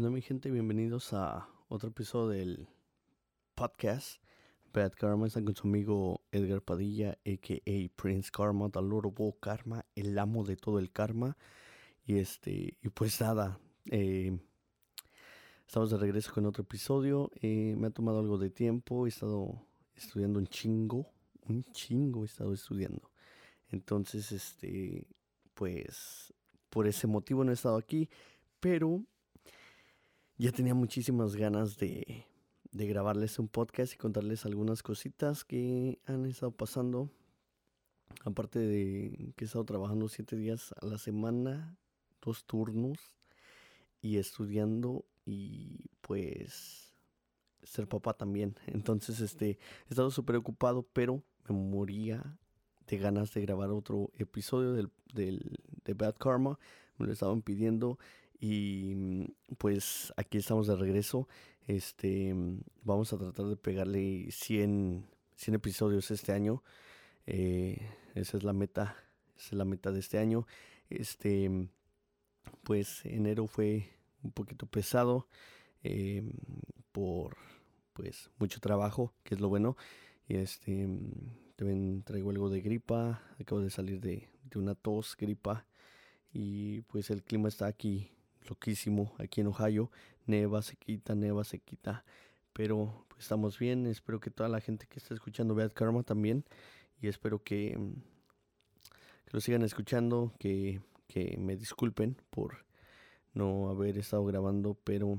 ¿Qué mi gente? Bienvenidos a otro episodio del podcast Bad Karma. Están con su amigo Edgar Padilla, a.k.a. Prince Karma, of Karma, el amo de todo el karma. Y este, y pues nada, eh, estamos de regreso con otro episodio. Eh, me ha tomado algo de tiempo, he estado estudiando un chingo, un chingo he estado estudiando. Entonces, este, pues, por ese motivo no he estado aquí, pero ya tenía muchísimas ganas de, grabarles un podcast y contarles algunas cositas que han estado pasando. Aparte de que he estado trabajando siete días a la semana, dos turnos y estudiando y pues ser papá también. Entonces, este, he estado súper ocupado, pero me moría de ganas de grabar otro episodio del, del, de Bad Karma. Me lo estaban pidiendo y mm, pues aquí estamos de regreso. Este, mm, vamos a tratar de pegarle 100, 100 episodios este año. Eh, esa es la meta, esa es la meta de este año. Este, mm, pues enero fue un poquito pesado eh, por pues mucho trabajo, que es lo bueno. Y este, también traigo algo de gripa, acabo de salir de, de una tos, gripa. Y pues el clima está aquí loquísimo aquí en Ohio. Neva, se quita, neva, se quita. Pero pues, estamos bien. Espero que toda la gente que está escuchando vea Karma también. Y espero que, mm, que lo sigan escuchando. Que, que me disculpen por no haber estado grabando. Pero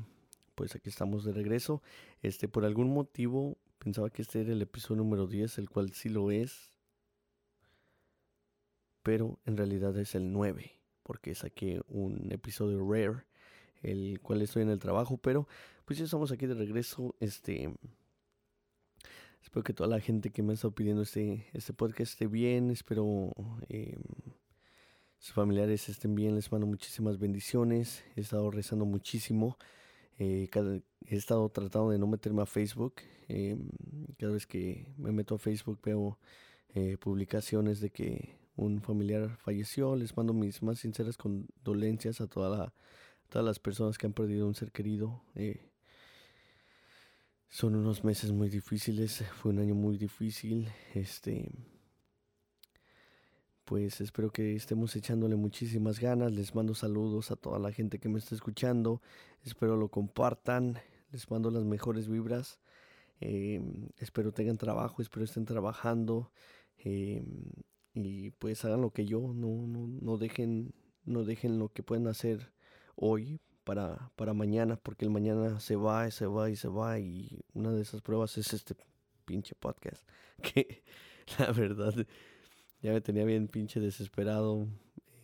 pues aquí estamos de regreso. Este, por algún motivo pensaba que este era el episodio número 10, el cual sí lo es. Pero en realidad es el 9 porque saqué un episodio rare, el cual estoy en el trabajo, pero pues ya estamos aquí de regreso. Este, espero que toda la gente que me ha estado pidiendo este, este podcast esté bien, espero eh, sus familiares estén bien, les mando muchísimas bendiciones, he estado rezando muchísimo. Eh, he estado tratando de no meterme a Facebook. Eh, cada vez que me meto a Facebook veo publicaciones de que un familiar falleció. Les mando mis más sinceras condolencias a toda la, todas las personas que han perdido un ser querido. Eh, son unos meses muy difíciles, fue un año muy difícil. Este, pues espero que estemos echándole muchísimas ganas. Les mando saludos a toda la gente que me está escuchando. Espero lo compartan. Les mando las mejores vibras. Eh, espero tengan trabajo, espero estén trabajando. Eh, y pues hagan lo que yo, no, no, no dejen, no dejen lo que pueden hacer hoy para, para mañana, porque el mañana se va y se va y se va y una de esas pruebas es este pinche podcast, que la verdad ya me tenía bien pinche desesperado,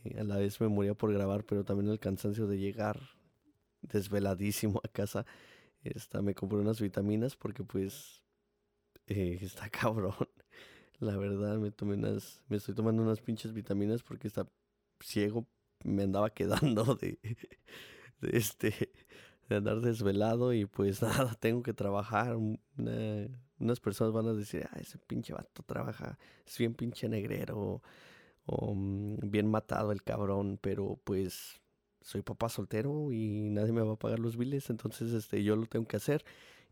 eh, a la vez me moría por grabar, pero también el cansancio de llegar desveladísimo a casa, esta, me compré unas vitaminas porque pues eh, está cabrón. La verdad, me tomé unas, me estoy tomando unas pinches vitaminas porque está ciego, me andaba quedando de, de este, de andar desvelado y pues nada, tengo que trabajar. unas personas van a decir, ah, ese pinche vato trabaja, es bien pinche negrero o mm, bien matado el cabrón, pero pues soy papá soltero y nadie me va a pagar los biles, entonces este, yo lo tengo que hacer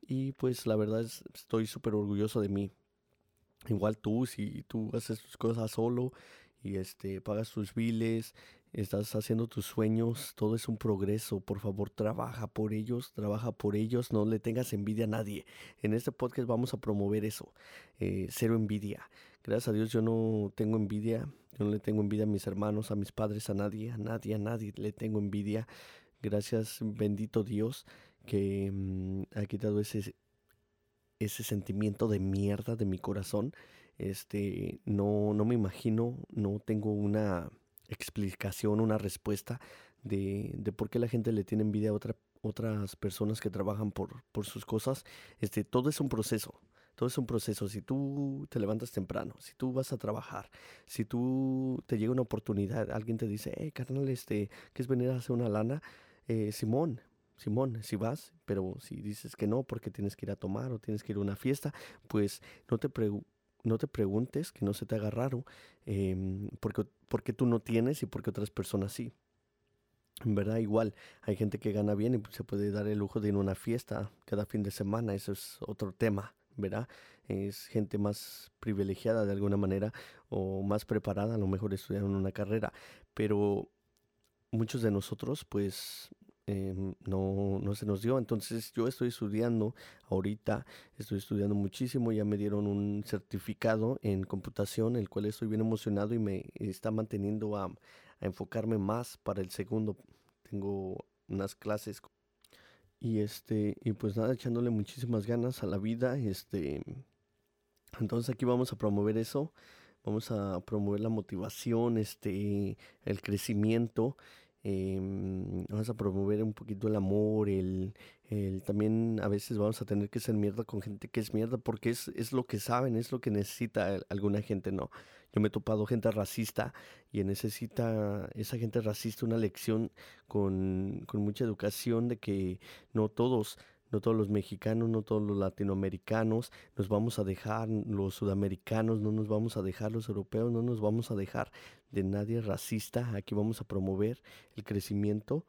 y pues la verdad es, estoy súper orgulloso de mí. Igual tú, si tú haces tus cosas solo y este pagas tus biles, estás haciendo tus sueños, todo es un progreso. Por favor, trabaja por ellos, trabaja por ellos, no le tengas envidia a nadie. En este podcast vamos a promover eso, eh, cero envidia. Gracias a Dios yo no tengo envidia, yo no le tengo envidia a mis hermanos, a mis padres, a nadie, a nadie, a nadie le tengo envidia. Gracias, bendito Dios, que mm, ha quitado ese ese sentimiento de mierda de mi corazón. Este, no, no me imagino, no tengo una explicación, una respuesta de, de por qué la gente le tiene envidia a otra, otras personas que trabajan por, por sus cosas. Este, todo es un proceso. Todo es un proceso. Si tú te levantas temprano, si tú vas a trabajar, si tú te llega una oportunidad, alguien te dice, hey, carnal, este, ¿quieres venir a hacer una lana? Eh, Simón, Simón, si vas, pero si dices que no porque tienes que ir a tomar o tienes que ir a una fiesta, pues no te, no te preguntes, que no se te haga raro, em, porque, porque tú no tienes y porque otras personas sí. En verdad, igual, hay gente que gana bien y se puede dar el lujo de ir a una fiesta cada fin de semana, eso es otro tema, ¿verdad? Es gente más privilegiada de alguna manera o más preparada, a lo mejor estudiaron una carrera, pero muchos de nosotros pues em, no, no se nos dio. Entonces yo estoy estudiando ahorita, estoy estudiando muchísimo, ya me dieron un certificado en computación, el cual estoy bien emocionado y me está manteniendo a, a enfocarme más para el segundo. Tengo unas clases y este y pues nada echándole muchísimas ganas a la vida este entonces aquí vamos a promover eso vamos a promover la motivación este el crecimiento Em, vamos a promover un poquito el amor, el, el, también a veces vamos a tener que ser mierda con gente que es mierda porque es, es lo que saben, es lo que necesita alguna gente, ¿no? Yo me he topado gente racista y necesita esa gente racista una lección con, con mucha educación de que no todos no todos los mexicanos, no todos los latinoamericanos nos vamos a dejar, los sudamericanos no nos vamos a dejar, los europeos no nos vamos a dejar de nadie racista. Aquí vamos a promover el crecimiento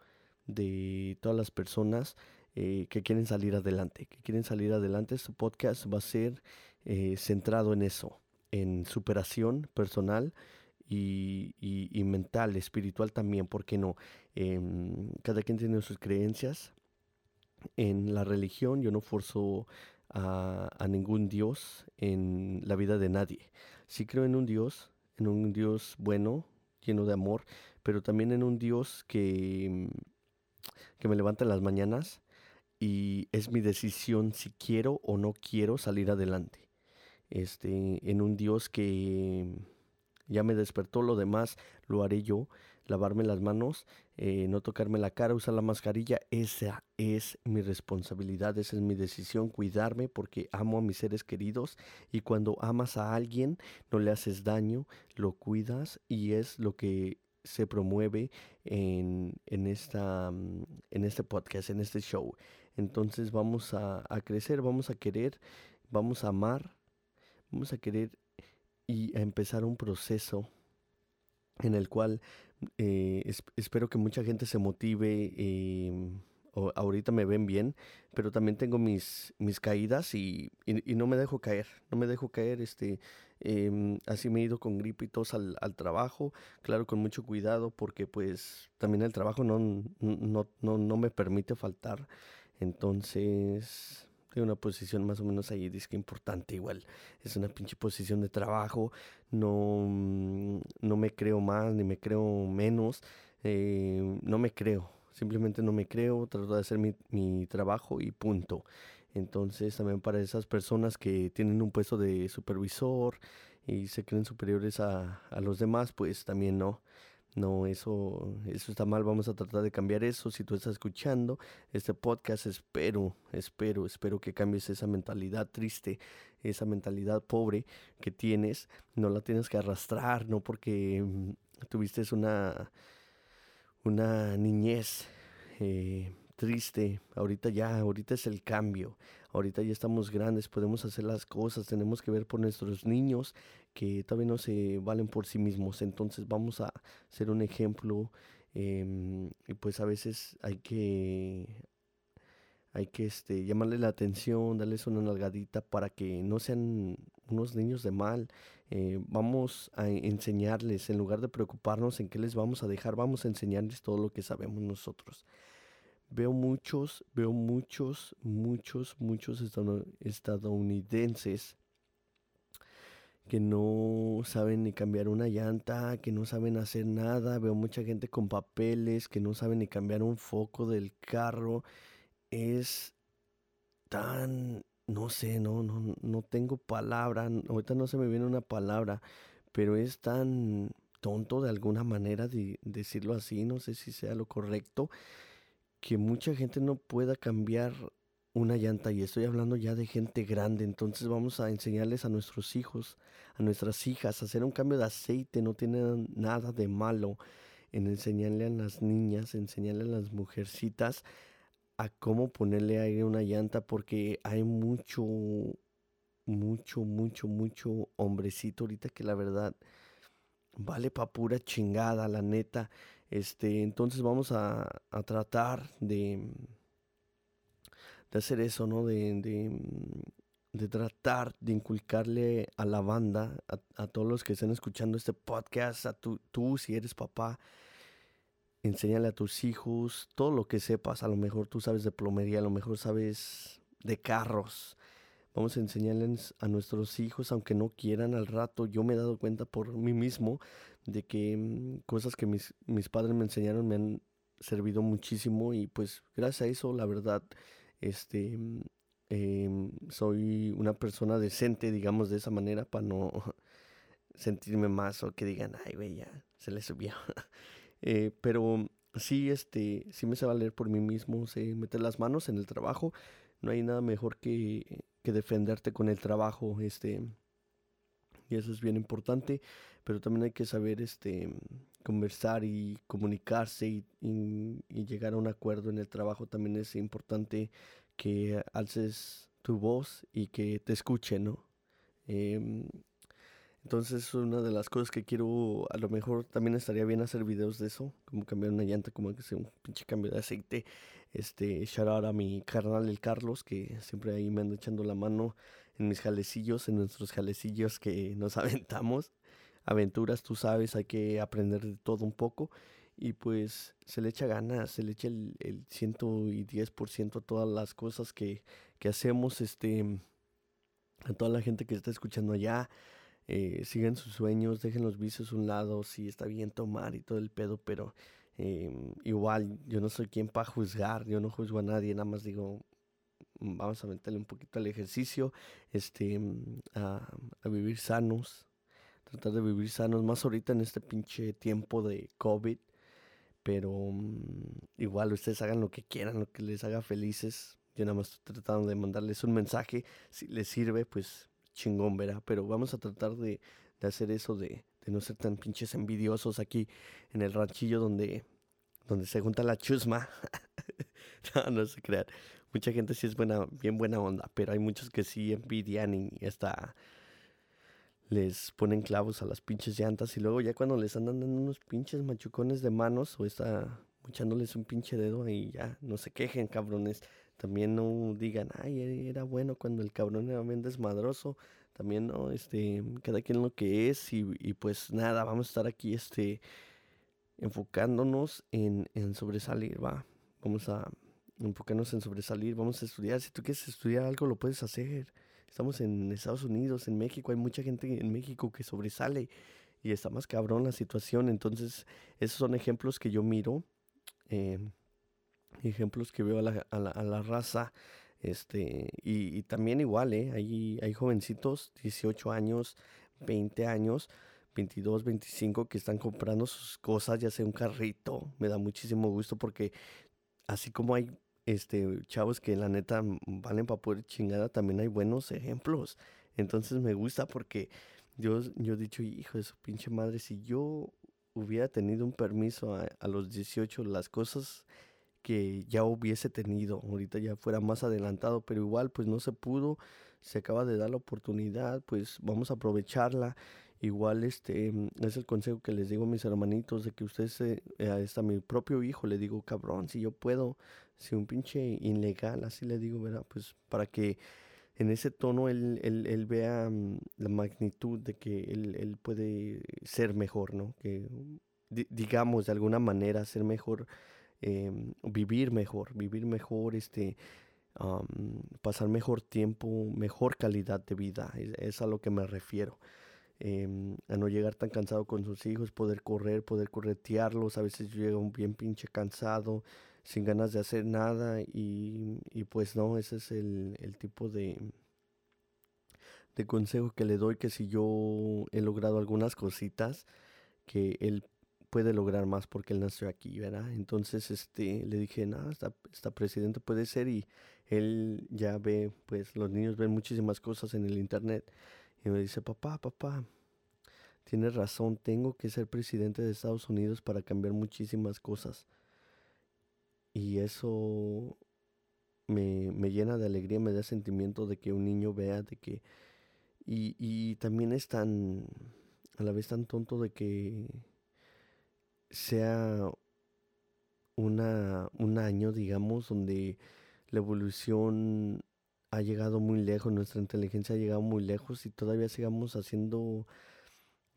de todas las personas eh, que quieren salir adelante, que quieren salir adelante. Este podcast va a ser eh, centrado en eso, en superación personal. Y, mental, espiritual también, ¿por qué no? Em, cada quien tiene sus creencias, en la religión yo no forzo a, ningún Dios en la vida de nadie. Sí creo en un Dios, en un Dios bueno, lleno de amor, pero también en un Dios que, que me levanta en las mañanas y es mi decisión si quiero o no quiero salir adelante. Este, en un Dios que ya me despertó, lo demás lo haré yo, lavarme las manos, eh, no tocarme la cara, usar la mascarilla, esa es mi responsabilidad, esa es mi decisión, cuidarme porque amo a mis seres queridos y cuando amas a alguien no le haces daño, lo cuidas y es lo que se promueve en, en, esta, mm, en este podcast, en este show. Entonces vamos a, a crecer, vamos a querer, vamos a amar, vamos a querer y a empezar un proceso en el cual eh, espero que mucha gente se motive. Em, ahorita me ven bien, pero también tengo mis, mis caídas y, y, no me dejo caer, no me dejo caer, este, em, así me he ido con gripe y tos al, al, trabajo, claro, con mucho cuidado, porque pues también el trabajo no, no, no, no me permite faltar, entonces una posición más o menos ahí, dice que importante igual. Es una pinche posición de trabajo, no, mm, no me creo más ni me creo menos, eh, no me creo, simplemente no me creo, trato de hacer mi, mi trabajo y punto. Entonces también para esas personas que tienen un puesto de supervisor y se creen superiores a, a los demás, pues también no. No, eso, eso está mal. Vamos a tratar de cambiar eso. Si tú estás escuchando este podcast, espero, espero, espero que cambies esa mentalidad triste, esa mentalidad pobre que tienes. No la tienes que arrastrar, no porque mm, tuviste una, una niñez eh, triste. Ahorita ya, ahorita es el cambio. Ahorita ya estamos grandes, podemos hacer las cosas, tenemos que ver por nuestros niños que todavía no se valen por sí mismos. Entonces vamos a ser un ejemplo em, y pues a veces hay que hay que este, llamarle la atención, darles una nalgadita para que no sean unos niños de mal. Eh, vamos a enseñarles, en lugar de preocuparnos en qué les vamos a dejar, vamos a enseñarles todo lo que sabemos nosotros. Veo muchos, veo muchos, muchos, muchos estadounidenses que no saben ni cambiar una llanta, que no saben hacer nada. Veo mucha gente con papeles, que no saben ni cambiar un foco del carro. Es tan, no sé, no, no, no tengo palabra. Ahorita no se me viene una palabra, pero es tan tonto de alguna manera de decirlo así, no sé si sea lo correcto, que mucha gente no pueda cambiar una llanta y estoy hablando ya de gente grande, entonces vamos a enseñarles a nuestros hijos, a nuestras hijas, hacer un cambio de aceite, no tiene nada de malo en enseñarle a las niñas, enseñarle a las mujercitas a cómo ponerle aire a una llanta porque hay mucho, mucho, mucho, mucho hombrecito ahorita que la verdad vale pa' pura chingada, la neta. Este, entonces vamos a, tratar de, de hacer eso, ¿no? De, de, tratar de inculcarle a la banda, a, todos los que estén escuchando este podcast, a tú, tú si eres papá, enséñale a tus hijos todo lo que sepas. A lo mejor tú sabes de plomería, a lo mejor sabes de carros. Vamos a enseñarles a nuestros hijos, aunque no quieran al rato. Yo me he dado cuenta por mí mismo de que mm, cosas que mis, mis padres me enseñaron me han servido muchísimo y pues gracias a eso, la verdad, este, mm, em, soy una persona decente, digamos de esa manera, para no sentirme más o que digan, ay, güey, ya se le subió. Eh, pero sí, este, sí me sé valer por mí mismo, sé meter las manos en el trabajo. No hay nada mejor que, que defenderte con el trabajo, este, y eso es bien importante, pero también hay que saber, este, conversar y comunicarse y, llegar a un acuerdo en el trabajo. También es importante que alces tu voz y que te escuchen, ¿no? Em, entonces es una de las cosas que quiero, a lo mejor también estaría bien hacer videos de eso, como cambiar una llanta, como que sea un pinche cambio de aceite. Este, shout out a mi carnal el Carlos, que siempre ahí me anda echando la mano en mis jalecillos, en nuestros jalecillos que nos aventamos. Aventuras, tú sabes, hay que aprender de todo un poco. Y pues se le echa ganas, se le echa el, el 110% a todas las cosas que, que hacemos, este, a toda la gente que está escuchando allá eh, sigan sus sueños, dejen los vicios a un lado, sí está bien tomar y todo el pedo, pero em, igual yo no soy quien para juzgar, yo no juzgo a nadie, nada más digo, mm, vamos a meterle un poquito al ejercicio, este, mm, a, vivir sanos, tratar de vivir sanos, más ahorita en este pinche tiempo de COVID, pero mm, igual ustedes hagan lo que quieran, lo que les haga felices. Yo nada más estoy tratando de mandarles un mensaje. Si les sirve, pues chingón, ¿verdad? Pero vamos a tratar de, hacer eso, de, no ser tan pinches envidiosos aquí en el ranchillo donde, donde se junta la chusma. no, no se. Mucha gente sí es buena, bien buena onda, pero hay muchos que sí envidian y hasta les ponen clavos a las pinches llantas y luego ya cuando les andan dando unos pinches machucones de manos o está muchándoles un pinche dedo y ya no se quejen cabrones también no digan, ay, e-, era bueno cuando el cabrón era bien desmadroso. También, ¿no? Este, cada quien lo que es y, pues nada, vamos a estar aquí, este, enfocándonos en, en sobresalir, va. Vamos a enfocarnos en sobresalir, vamos a estudiar. Si tú quieres estudiar algo, lo puedes hacer. Estamos en Estados Unidos, en México, hay mucha gente en México que sobresale y está más cabrón la situación. Entonces, esos son ejemplos que yo miro. Eh, ejemplos que veo a la, a la, a la raza. Este, y, también igual, ¿eh? Hay, hay jovencitos, 18 años, 20 años, 22, 25, que están comprando sus cosas, ya sea un carrito. Me da muchísimo gusto porque así como hay este, chavos que la neta valen para poder chingada, también hay buenos ejemplos. Entonces me gusta porque yo, yo he dicho, hijo de su pinche madre, si yo hubiera tenido un permiso a, a los 18, las cosas que ya hubiese tenido, ahorita ya fuera más adelantado, pero igual pues no se pudo, se acaba de dar la oportunidad, pues vamos a aprovecharla. Igual este mm, es el consejo que les digo a mis hermanitos de que ustedes, eh, hasta mi propio hijo le digo, cabrón, si yo puedo, si un pinche ilegal, así le digo, ¿verdad? Pues para que en ese tono él, él, él vea mm, la magnitud de que él, él, puede ser mejor, ¿no? Que digamos de alguna manera ser mejor Em, vivir mejor, vivir mejor, este, pasar mejor tiempo, mejor calidad de vida, es, a lo que me refiero. Em, a no llegar tan cansado con sus hijos, poder correr, poder corretearlos, a veces yo llego bien pinche cansado, sin ganas de hacer nada y, y pues no, ese es el, el tipo de, de consejo que le doy, que si yo he logrado algunas cositas, que él puede lograr más porque él nació aquí, ¿verdad? Entonces, este, le dije, no, esta, esta presidente puede ser y él ya ve, pues los niños ven muchísimas cosas en el internet y me dice, papá, papá, tienes razón, tengo que ser presidente de Estados Unidos para cambiar muchísimas cosas. Y eso me, me llena de alegría, me da sentimiento de que un niño vea de que... Y, y también es tan, a la vez tan tonto de que sea una, un año, digamos, donde la evolución ha llegado muy lejos, nuestra inteligencia ha llegado muy lejos y todavía sigamos haciendo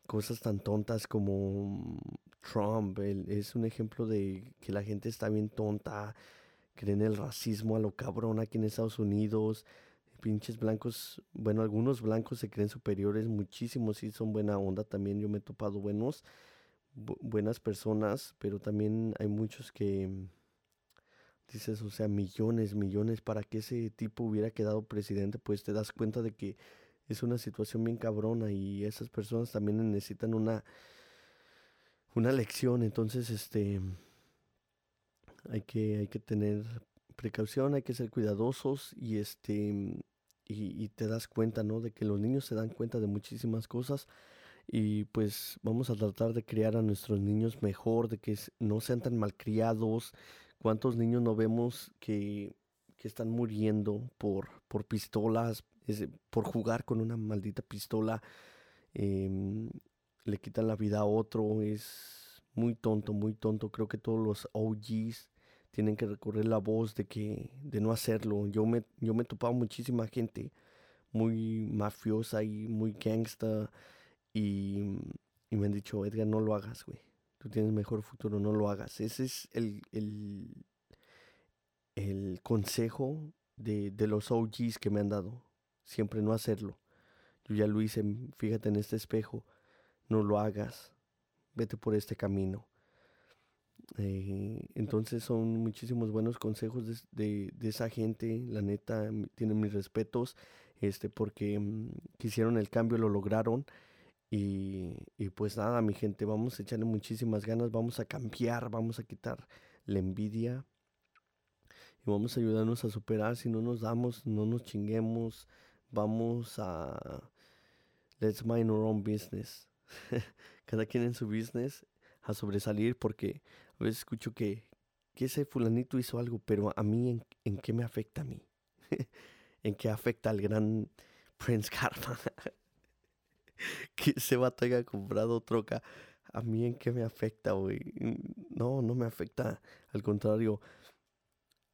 cosas tan tontas como Trump. es un ejemplo de que la gente está bien tonta, creen el racismo a lo cabrón aquí en Estados Unidos. Pinches blancos, bueno, algunos blancos se creen superiores, muchísimos sí son buena onda también. Yo me he topado buenos, buenas personas, pero también hay muchos que dices, o sea, millones, millones para que ese tipo hubiera quedado presidente, pues te das cuenta de que es una situación bien cabrona y esas personas también necesitan una una lección, entonces este hay que hay que tener precaución, hay que ser cuidadosos y este y, te das cuenta, ¿no? De que los niños se dan cuenta de muchísimas cosas y pues vamos a tratar de criar a nuestros niños mejor, de que no sean tan malcriados. ¿Cuántos niños no vemos que, que están muriendo por, por pistolas, por jugar con una maldita pistola, em, le quitan la vida a otro, es muy tonto, muy tonto. Creo que todos los OGs tienen que recorrer la voz de que de no hacerlo. Yo me yo me he topado muchísima gente muy mafiosa y muy gangsta y, y me han dicho, Edgar, no lo hagas, güey. Tú tienes mejor futuro, no lo hagas. Ese es el, el, el consejo de, de los OGs que me han dado siempre no hacerlo. Yo ya lo hice, fíjate en este espejo, no lo hagas, vete por este camino. Eh, entonces son muchísimos buenos consejos de, esa gente, la neta, tienen mis respetos, este, porque mm, quisieron el cambio, lo lograron. Y, y, pues nada, mi gente, vamos a echarle muchísimas ganas, vamos a cambiar, vamos a quitar la envidia y vamos a ayudarnos a superar. Si no nos damos, no nos chinguemos, vamos a let's mind our own business. Cada quien en su business a sobresalir porque a veces escucho que, que ese fulanito hizo algo, pero a mí en, en qué me afecta a mí. en qué afecta al gran Prince Karma. que ese vato haya comprado troca. A mí en qué me afecta, güey. No, no me afecta. Al contrario,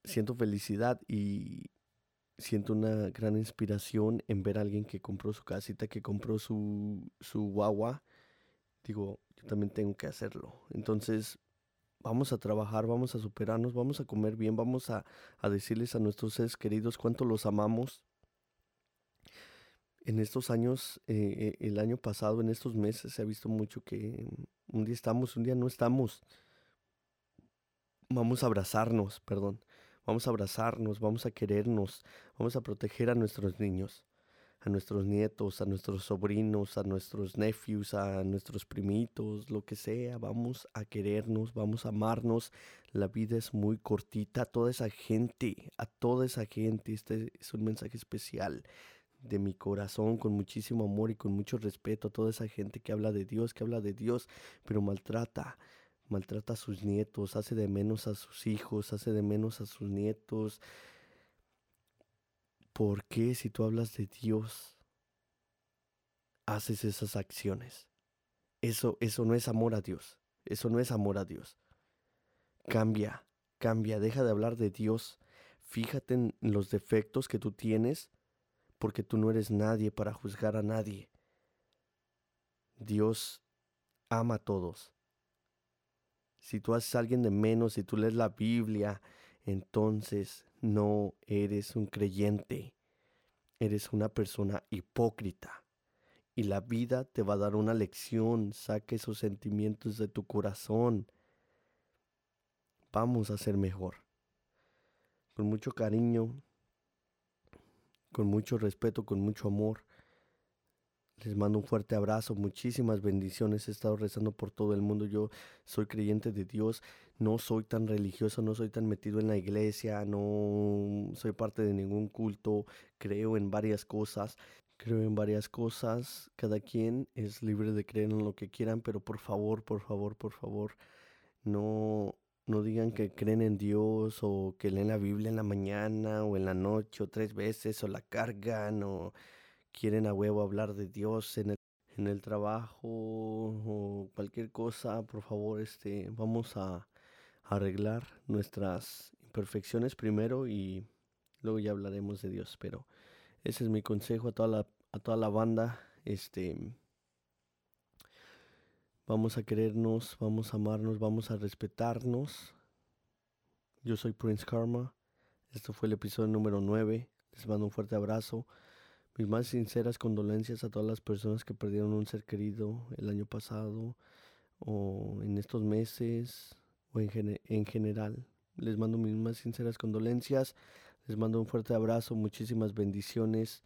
siento felicidad y, siento una gran inspiración en ver a alguien que compró su casita, que compró su, su guagua. Digo, yo también tengo que hacerlo. Entonces, vamos a trabajar, vamos a superarnos, vamos a comer bien, vamos a, decirles a nuestros seres queridos cuánto los amamos. En estos años, eh, el año pasado, en estos meses, se ha visto mucho que un día estamos, un día no estamos. Vamos a abrazarnos, perdón. Vamos a abrazarnos, vamos a querernos, vamos a proteger a nuestros niños, a nuestros nietos, a nuestros sobrinos, a nuestros nephews, a nuestros primitos, lo que sea. Vamos a querernos, vamos a amarnos. La vida es muy cortita. A toda esa gente, a toda esa gente, este es un mensaje especial de mi corazón, con muchísimo amor y con mucho respeto a toda esa gente que habla de Dios, que habla de Dios, pero maltrata, maltrata a sus nietos, hace de menos a sus hijos, hace de menos a sus nietos. ¿Por qué si tú hablas de Dios haces esas acciones? Eso, eso no es amor a Dios. Eso no es amor a Dios. Cambia, cambia, deja de hablar de Dios. Fíjate en los defectos que tú tienes porque tú no eres nadie para juzgar a nadie. Dios ama a todos. Si tú haces a alguien de menos, si tú lees la Biblia, entonces no eres un creyente. Eres una persona hipócrita. Y la vida te va a dar una lección. Saque esos sentimientos de tu corazón. Vamos a ser mejor. Con mucho cariño, con mucho respeto, con mucho amor. Les mando un fuerte abrazo, muchísimas bendiciones. He estado rezando por todo el mundo. Yo soy creyente de Dios, no soy tan religioso, no soy tan metido en la iglesia, no soy parte de ningún culto. Creo en varias cosas, creo en varias cosas. Cada quien es libre de creer en lo que quieran, pero por favor, por favor, por favor, no no digan que creen en Dios o que leen la Biblia en la mañana o en la noche o tres veces o la cargan o quieren a huevo hablar de Dios en el, trabajo o cualquier cosa, por favor, este, vamos a, arreglar nuestras imperfecciones primero y luego ya hablaremos de Dios. Pero ese es mi consejo a toda la, a toda la banda. Este, vamos a querernos, vamos a amarnos, vamos a respetarnos. Yo soy Prince Karma. Esto fue el episodio número 9. Les mando un fuerte abrazo. Mis más sinceras condolencias a todas las personas que perdieron un ser querido el año pasado o en estos meses o en, en general. Les mando mis más sinceras condolencias. Les mando un fuerte abrazo, muchísimas bendiciones.